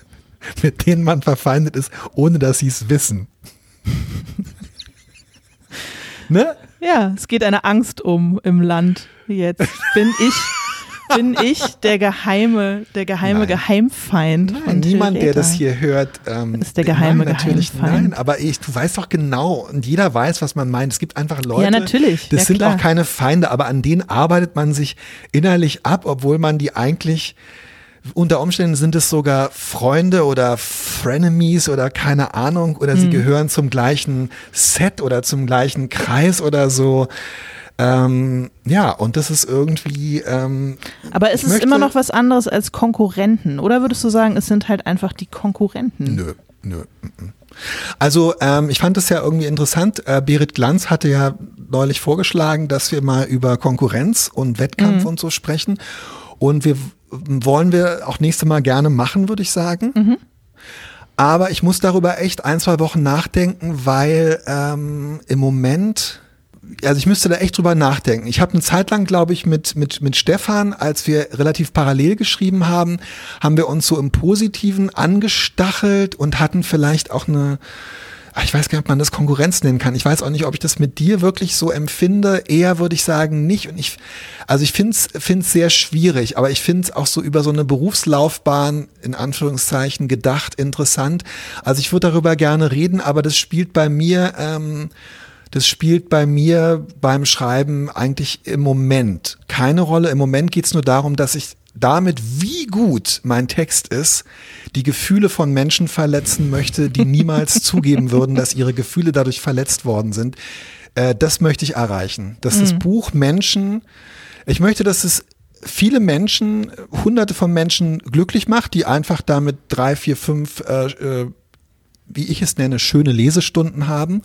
mit denen man verfeindet ist, ohne dass sie es wissen. ne? Ja, es geht eine Angst um im Land jetzt. Bin ich, bin ich der geheime, der geheime Nein. Geheimfeind Nein, niemand, der das hier hört, ähm, Ist der geheime nein, natürlich Geheimfeind. nein. Aber ich, du weißt doch genau und jeder weiß, was man meint. Es gibt einfach Leute. Ja, natürlich. Das Ja, sind klar. auch keine Feinde, aber an denen arbeitet man sich innerlich ab, obwohl man die eigentlich unter Umständen sind es sogar Freunde oder Frenemies oder keine Ahnung oder Mhm. sie gehören zum gleichen Set oder zum gleichen Kreis oder so. Ähm, ja, und das ist irgendwie. Ähm, Aber es ich ist immer noch was anderes als Konkurrenten. Oder würdest du sagen, es sind halt einfach die Konkurrenten? Nö, nö. mm, mm. Also ähm, ich fand es ja irgendwie interessant. Äh, Berit Glanz hatte ja neulich vorgeschlagen, dass wir mal über Konkurrenz und Wettkampf und so sprechen. Und wir wollen wir auch nächste Mal gerne machen, würde ich sagen. Aber ich muss darüber echt ein, zwei Wochen nachdenken, weil ähm, im Moment, also ich müsste da echt drüber nachdenken. Ich habe eine Zeit lang, glaube ich, mit, mit, mit Stefan, als wir relativ parallel geschrieben haben, haben wir uns so im Positiven angestachelt und hatten vielleicht auch eine, ich weiß gar nicht, ob man das Konkurrenz nennen kann. Ich weiß auch nicht, ob ich das mit dir wirklich so empfinde. Eher würde ich sagen, nicht. Und ich, also ich finde es sehr schwierig, aber ich finde es auch so über so eine Berufslaufbahn, in Anführungszeichen, gedacht, interessant. Also ich würde darüber gerne reden, aber das spielt bei mir, ähm, das spielt bei mir beim Schreiben eigentlich im Moment keine Rolle. Im Moment geht es nur darum, dass ich damit, wie gut mein Text ist, die Gefühle von Menschen verletzen möchte, die niemals zugeben würden, dass ihre Gefühle dadurch verletzt worden sind. Äh, das möchte ich erreichen. Dass das Buch Menschen, ich möchte, dass es viele Menschen, hunderte von Menschen glücklich macht, die einfach damit drei, vier, fünf äh, äh, wie ich es nenne, schöne Lesestunden haben.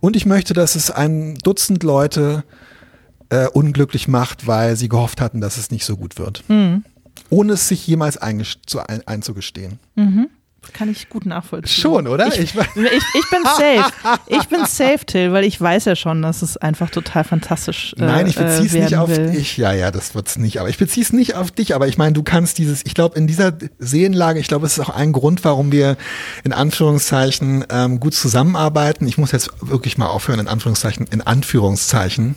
Und ich möchte, dass es ein Dutzend Leute äh, unglücklich macht, weil sie gehofft hatten, dass es nicht so gut wird. Ohne es sich jemals zu ein einzugestehen. Kann ich gut nachvollziehen. Schon, oder? Ich, Ich ich, bin safe. Ich bin safe, Till, weil ich weiß ja schon, dass es einfach total fantastisch äh, Nein, ich beziehe es äh, nicht auf will. dich. Ja, ja, das wird's nicht. Aber ich beziehe es nicht auf dich. Aber ich meine, du kannst dieses, ich glaube, in dieser Seelenlage, ich glaube, es ist auch ein Grund, warum wir in Anführungszeichen ähm, gut zusammenarbeiten. Ich muss jetzt wirklich mal aufhören, in Anführungszeichen, in Anführungszeichen.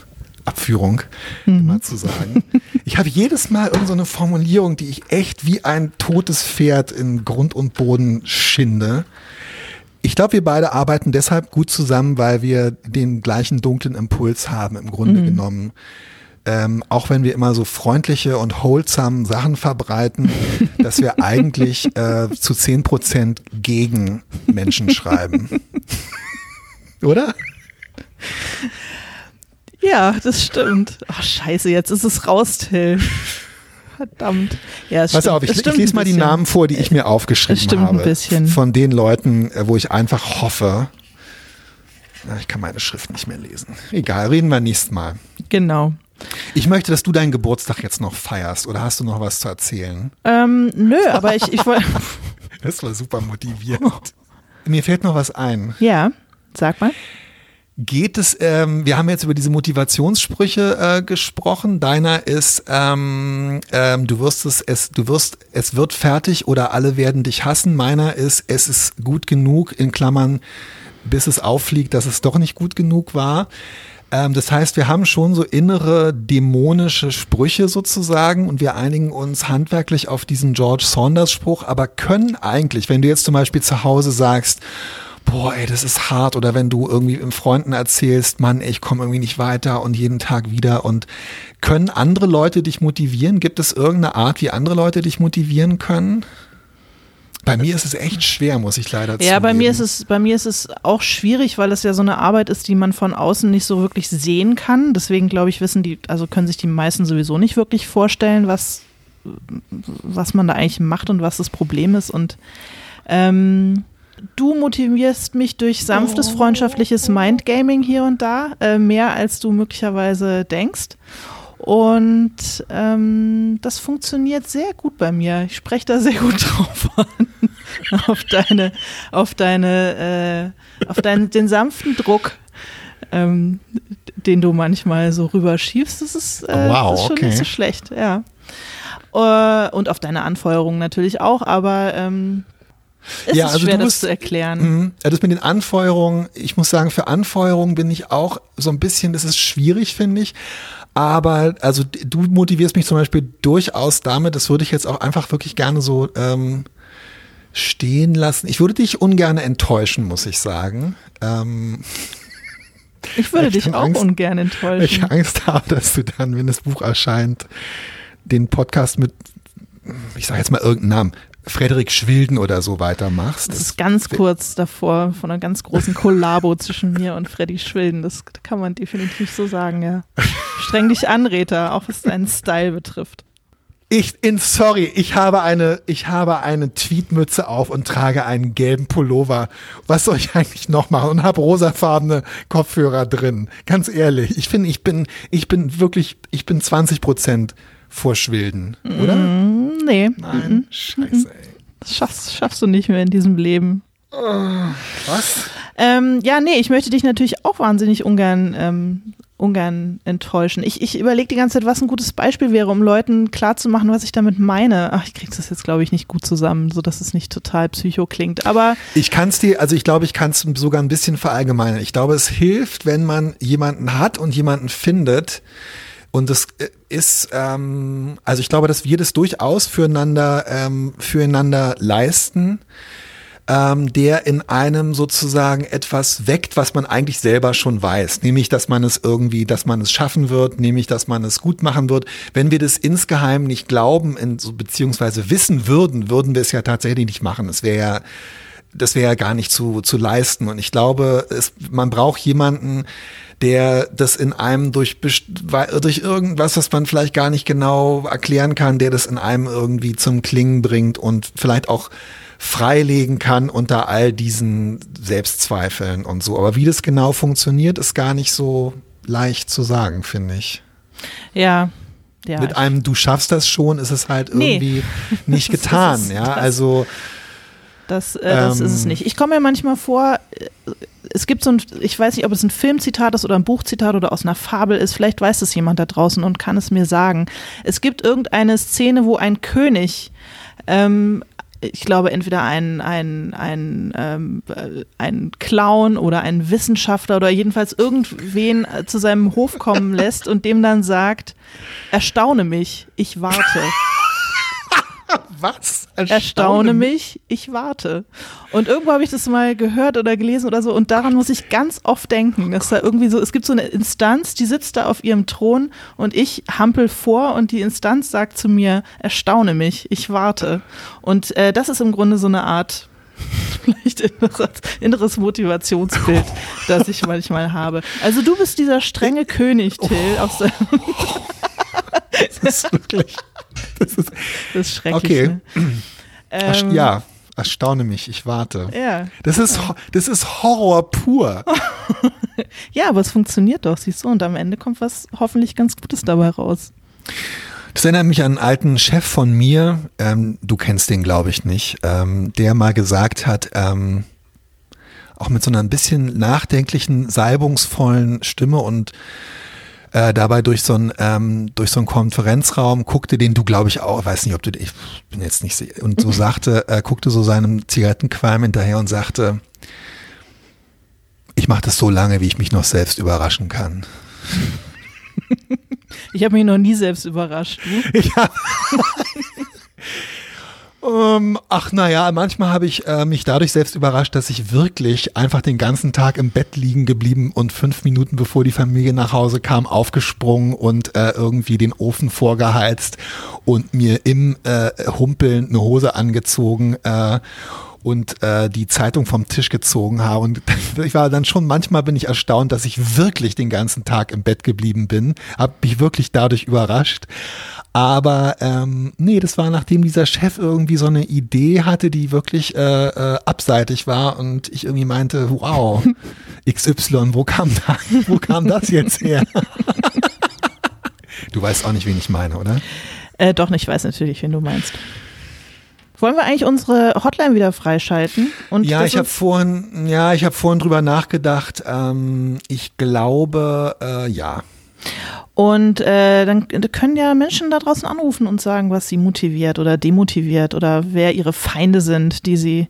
Abführung, immer zu sagen. Ich habe jedes Mal irgendeine so eine Formulierung, die ich echt wie ein totes Pferd in Grund und Boden schinde. Ich glaube, wir beide arbeiten deshalb gut zusammen, weil wir den gleichen dunklen Impuls haben, im Grunde genommen. ähm, auch wenn wir immer so freundliche und wholesome Sachen verbreiten, dass wir eigentlich äh, zu zehn Prozent gegen Menschen schreiben. Oder? Ja, das stimmt. Ach, scheiße, jetzt ist es raus, Till. Verdammt. Ja, es Pass stimmt, auf, ich, ich lese mal die. Namen vor, die ich mir aufgeschrieben Es stimmt ein habe. bisschen. Von den Leuten, äh, wo ich einfach hoffe. Ich kann meine Schrift nicht mehr lesen. Egal, reden wir nächstes Mal. Genau. Ich möchte, dass du deinen Geburtstag jetzt noch feierst. Oder hast du noch was zu erzählen? Ähm, nö, aber ich, ich wollte. Das war super motivierend. Mir fällt noch was ein. ja, sag mal. Geht es, ähm, wir haben jetzt über diese Motivationssprüche äh, gesprochen. Deiner ist, ähm, ähm, du wirst es, es, du wirst, es wird fertig oder alle werden dich hassen. Meiner ist, es ist gut genug, in Klammern, bis es auffliegt, dass es doch nicht gut genug war. Ähm, das heißt, wir haben schon so innere dämonische Sprüche sozusagen und wir einigen uns handwerklich auf diesen George Saunders Spruch, aber können eigentlich, wenn du jetzt zum Beispiel zu Hause sagst, boah, ey, das ist hart. Oder wenn du irgendwie im Freunden erzählst, Mann, ey, ich komme irgendwie nicht weiter und jeden Tag wieder. Und können andere Leute dich motivieren? Gibt es irgendeine Art, wie andere Leute dich motivieren können? Bei mir ist es echt schwer, muss ich leider Ja, bei mir ist es, bei mir ist es auch schwierig, weil es ja so eine Arbeit ist, die man von außen nicht so wirklich sehen kann. Deswegen glaube ich, wissen die, also können sich die meisten sowieso nicht wirklich vorstellen, was, was man da eigentlich macht und was das Problem ist. Und ähm, du motivierst mich durch sanftes, freundschaftliches Mindgaming hier und da, äh, mehr als du möglicherweise denkst. Und ähm, das funktioniert sehr gut bei mir. Ich spreche da sehr gut drauf an. auf deine, auf deine, äh, auf deinen, den sanften Druck, ähm, den du manchmal so rüberschiebst. Das ist, äh, Wow, das ist schon okay. nicht so schlecht, ja. Äh, und auf deine Anfeuerung natürlich auch, aber ähm, es Ja, ist also schwer, du das bist- zu erklären. Mhm. Ja, Das mit den Anfeuerungen, ich muss sagen, für Anfeuerungen bin ich auch so ein bisschen, das ist schwierig, finde ich. Aber also du motivierst mich zum Beispiel durchaus damit, das würde ich jetzt auch einfach wirklich gerne so ähm, stehen lassen. Ich würde dich ungern enttäuschen, muss ich sagen. Ähm, Ich würde Ich dich auch Angst. ungern enttäuschen. ich Angst habe, dass du dann, wenn das Buch erscheint, den Podcast mit, ich sage jetzt mal irgendeinen Namen, Frederik Schwilden oder so weitermachst. Das ist ganz kurz davor von einer ganz großen Kollabo zwischen mir und Freddy Schwilden. Das kann man definitiv so sagen, ja. Streng dich an, Rita, auch was deinen Style betrifft. Ich, in, sorry, ich habe eine, ich habe eine Tweetmütze auf und trage einen gelben Pullover. Was soll ich eigentlich noch machen? Und habe rosafarbene Kopfhörer drin. Ganz ehrlich, ich finde, ich bin, ich bin wirklich, ich bin 20 Prozent vor Schwilden, oder? Mm, nee, Nein, scheiße, ey. das schaffst, schaffst du nicht mehr in diesem Leben. Was? Ähm, ja, nee, ich möchte dich natürlich auch wahnsinnig ungern, ähm, ungern enttäuschen. Ich, ich überlege die ganze Zeit, was ein gutes Beispiel wäre, um Leuten klarzumachen, was ich damit meine. Ach, ich krieg's das jetzt, glaube ich, nicht gut zusammen, sodass es nicht total psycho klingt. Aber Ich kann es dir, also ich glaube, ich kann es sogar ein bisschen verallgemeinern. Ich glaube, es hilft, wenn man jemanden hat und jemanden findet. Und das äh, ist, ähm, also ich glaube, dass wir das durchaus füreinander, ähm, füreinander leisten, ähm, der in einem sozusagen etwas weckt, was man eigentlich selber schon weiß. Nämlich, dass man es irgendwie, dass man es schaffen wird, nämlich, dass man es gut machen wird. Wenn wir das insgeheim nicht glauben, in, so, beziehungsweise wissen würden, würden wir es ja tatsächlich nicht machen. Es wäre ja das wäre ja gar nicht zu, zu leisten. Und ich glaube, es, man braucht jemanden, der das in einem durch, durch irgendwas, was man vielleicht gar nicht genau erklären kann, der das in einem irgendwie zum Klingen bringt und vielleicht auch freilegen kann unter all diesen Selbstzweifeln und so. Aber wie das genau funktioniert, ist gar nicht so leicht zu sagen, finde ich. ja, ja. Mit einem Du schaffst das schon, ist es halt Nee. irgendwie nicht Das ist getan. ja, also Das, äh, das ist es Ähm. nicht. Ich komme mir manchmal vor, äh, es gibt so ein, ich weiß nicht, ob es ein Filmzitat ist oder ein Buchzitat oder aus einer Fabel ist, vielleicht weiß es jemand da draußen und kann es mir sagen. Es gibt irgendeine Szene, wo ein König, ähm, ich glaube, entweder ein, ein, ein, ähm, äh, ein Clown oder ein Wissenschaftler oder jedenfalls irgendwen äh, zu seinem Hof kommen lässt und dem dann sagt, erstaune mich, ich warte. Was? Erstaune, Erstaune mich, ich warte. Und irgendwo habe ich das mal gehört oder gelesen oder so und daran muss ich ganz oft denken, dass da irgendwie so, es gibt so eine Instanz, die sitzt da auf ihrem Thron und ich hampel vor und die Instanz sagt zu mir, erstaune mich, ich warte. Und äh, das ist im Grunde so eine Art vielleicht inneres, inneres Motivationsbild, das ich manchmal habe. Also du bist dieser strenge König, Till, oh. aus der Das ist wirklich. Das ist, das ist schrecklich. Okay. Ne? Ähm, ja, erstaune mich, ich warte. Ja. Das ist, das ist Horror pur. ja, aber es funktioniert doch, siehst du, und am Ende kommt was hoffentlich ganz Gutes dabei raus. Das erinnert mich an einen alten Chef von mir, ähm, du kennst den, glaube ich, nicht, ähm, der mal gesagt hat, ähm, auch mit so einer ein bisschen nachdenklichen, salbungsvollen Stimme und äh, dabei durch so einen ähm, durch so einen Konferenzraum guckte, den du glaube ich auch, weiß nicht, ob du, ich bin jetzt nicht sicher, und so sagte, äh, guckte so seinem Zigarettenqualm hinterher und sagte, ich mache das so lange, wie ich mich noch selbst überraschen kann. Ich habe mich noch nie selbst überrascht. Ja. Ähm, ach naja, manchmal habe ich äh, mich dadurch selbst überrascht, dass ich wirklich einfach den ganzen Tag im Bett liegen geblieben und fünf Minuten bevor die Familie nach Hause kam, aufgesprungen und äh, irgendwie den Ofen vorgeheizt und mir im äh, Humpeln eine Hose angezogen äh, und äh, die Zeitung vom Tisch gezogen habe. Und ich war dann schon, manchmal bin ich erstaunt, dass ich wirklich den ganzen Tag im Bett geblieben bin. Habe mich wirklich dadurch überrascht. Aber ähm, nee, das war nachdem dieser Chef irgendwie so eine Idee hatte, die wirklich äh, äh, abseitig war und ich irgendwie meinte, wow, XY, wo kam, da, wo kam das jetzt her? du weißt auch nicht, wen ich meine, oder? Äh, doch, ich weiß natürlich, wen du meinst. Wollen wir eigentlich unsere Hotline wieder freischalten? Und ja, ich habe vorhin, ja, ich habe vorhin drüber nachgedacht. Ähm, ich glaube, äh, ja. Und äh, dann können ja Menschen da draußen anrufen und sagen, was sie motiviert oder demotiviert oder wer ihre Feinde sind, die sie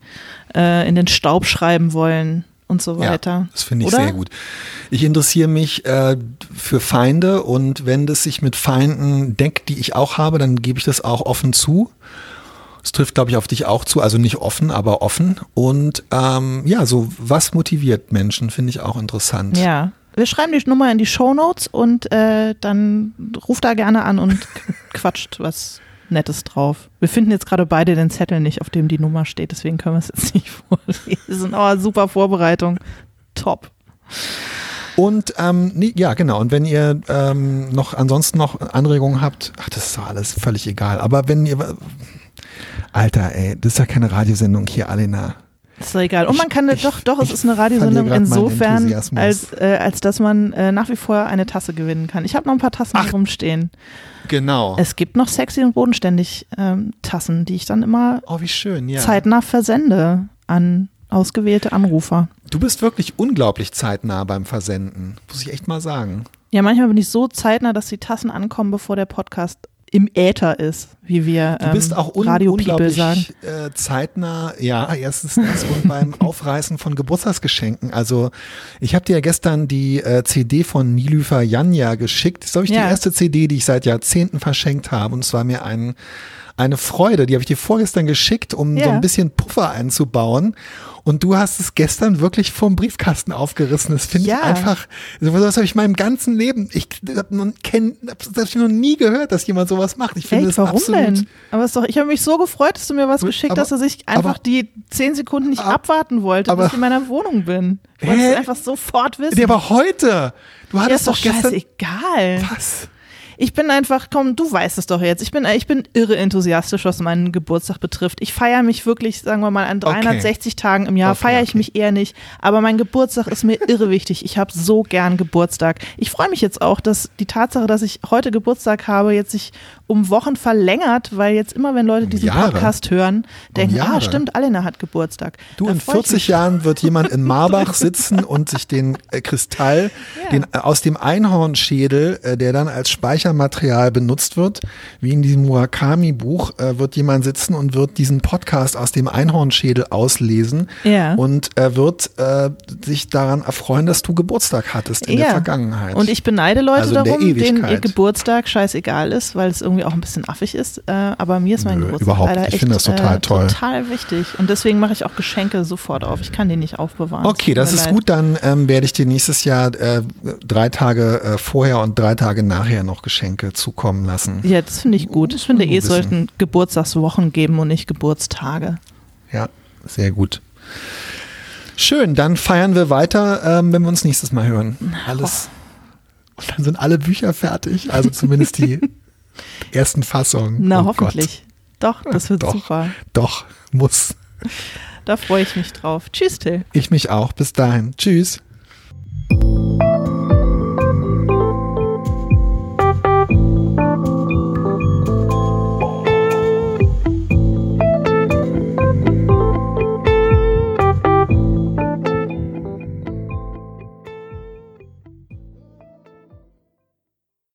äh, in den Staub schreiben wollen und so weiter. Ja, das finde ich oder? sehr gut. Ich interessiere mich äh, für Feinde und wenn das sich mit Feinden deckt, die ich auch habe, dann gebe ich das auch offen zu. Es trifft, glaube ich, auf dich auch zu, also nicht offen, aber offen. Und ähm, ja, so was motiviert Menschen, finde ich auch interessant. Ja. Wir schreiben die Nummer in die Show Notes und äh, dann ruft da gerne an und quatscht was Nettes drauf. Wir finden jetzt gerade beide den Zettel nicht, auf dem die Nummer steht, deswegen können wir es jetzt nicht vorlesen. Aber super Vorbereitung. Top. Und ähm, nee, ja, genau. Und wenn ihr ähm, noch ansonsten noch Anregungen habt, ach, das ist doch alles völlig egal. Aber wenn ihr Alter, ey, das ist ja keine Radiosendung hier, Alena. Ist doch egal. Und man kann, ich, doch, doch, es ist eine Radiosendung insofern, als, äh, als dass man äh, nach wie vor eine Tasse gewinnen kann. Ich habe noch ein paar Tassen Ach, rumstehen. Genau. Es gibt noch sexy und bodenständig ähm, Tassen, die ich dann immer oh, schön, ja. zeitnah versende an ausgewählte Anrufer. Du bist wirklich unglaublich zeitnah beim Versenden, muss ich echt mal sagen. Ja, manchmal bin ich so zeitnah, dass die Tassen ankommen, bevor der Podcast im Äther ist, wie wir ähm, Du bist auch un Radio unglaublich sagen. Äh, zeitnah, ja, erstens das und beim Aufreißen von Geburtstagsgeschenken. Also ich habe dir ja gestern die äh, CD von Nilüfer Janja geschickt. Das ist, glaube ich, ja. die erste CD, die ich seit Jahrzehnten verschenkt habe. Und es war mir ein, eine Freude. Die habe ich dir vorgestern geschickt, um ja. so ein bisschen Puffer einzubauen. Und du hast es gestern wirklich vom Briefkasten aufgerissen. Das finde ja. ich einfach, sowas habe ich in meinem ganzen Leben, ich habe noch, hab noch nie gehört, dass jemand sowas macht. Ich finde das warum absolut. Denn? Aber es doch, ich habe mich so gefreut, dass du mir was geschickt hast, dass ich einfach aber, die zehn Sekunden nicht aber, abwarten wollte, aber, bis ich in meiner Wohnung bin. Ich wollte es einfach sofort wissen. Der war heute. Du hattest ja, ist doch, doch gestern. Egal. Was? Ich bin einfach, komm, du weißt es doch jetzt. Ich bin, ich bin irre enthusiastisch, was meinen Geburtstag betrifft. Ich feiere mich wirklich, sagen wir mal, an 360 okay. Tagen im Jahr okay, feiere ich okay. mich eher nicht. Aber mein Geburtstag ist mir irre wichtig. Ich habe so gern Geburtstag. Ich freue mich jetzt auch, dass die Tatsache, dass ich heute Geburtstag habe, jetzt sich um Wochen verlängert, weil jetzt immer, wenn Leute diesen Jahre. Podcast hören, denken, um ah, stimmt, Alena hat Geburtstag. Du, Dann in 40 Jahren wird jemand in Marbach sitzen und sich den äh, Kristall, ja. den äh, aus dem Einhornschädel, äh, der dann als Speicher Büchermaterial benutzt wird, wie in diesem Murakami-Buch, äh, wird jemand sitzen und wird diesen Podcast aus dem Einhornschädel auslesen Ja. und er wird äh, sich daran erfreuen, dass du Geburtstag hattest in der Vergangenheit. Und ich beneide Leute Also darum, denen ihr. Geburtstag scheißegal ist, weil es irgendwie auch ein bisschen affig ist. Äh, aber mir ist mein Nö, Geburtstag überhaupt leider. Ich echt finde das total äh, toll. total wichtig. Und deswegen mache ich auch Geschenke sofort auf. Ich kann die nicht aufbewahren. Es Okay, das ist leid. gut. Dann ähm, werde ich dir nächstes Jahr äh, drei Tage äh, vorher und drei Tage nachher noch Geschenke zukommen lassen. Ja, das finde ich gut. Ich finde man eh, es sollten Geburtstagswochen geben und nicht Geburtstage. Ja, sehr gut. Schön, dann feiern wir weiter, ähm, wenn wir uns nächstes Mal hören. Alles. Und dann sind alle Bücher fertig, also zumindest die ersten Fassung. Na, oh hoffentlich. Gott. Doch, das wird Doch. super. Doch, muss. Da freue ich mich drauf. Tschüss, Till. Ich mich auch. Bis dahin. Tschüss.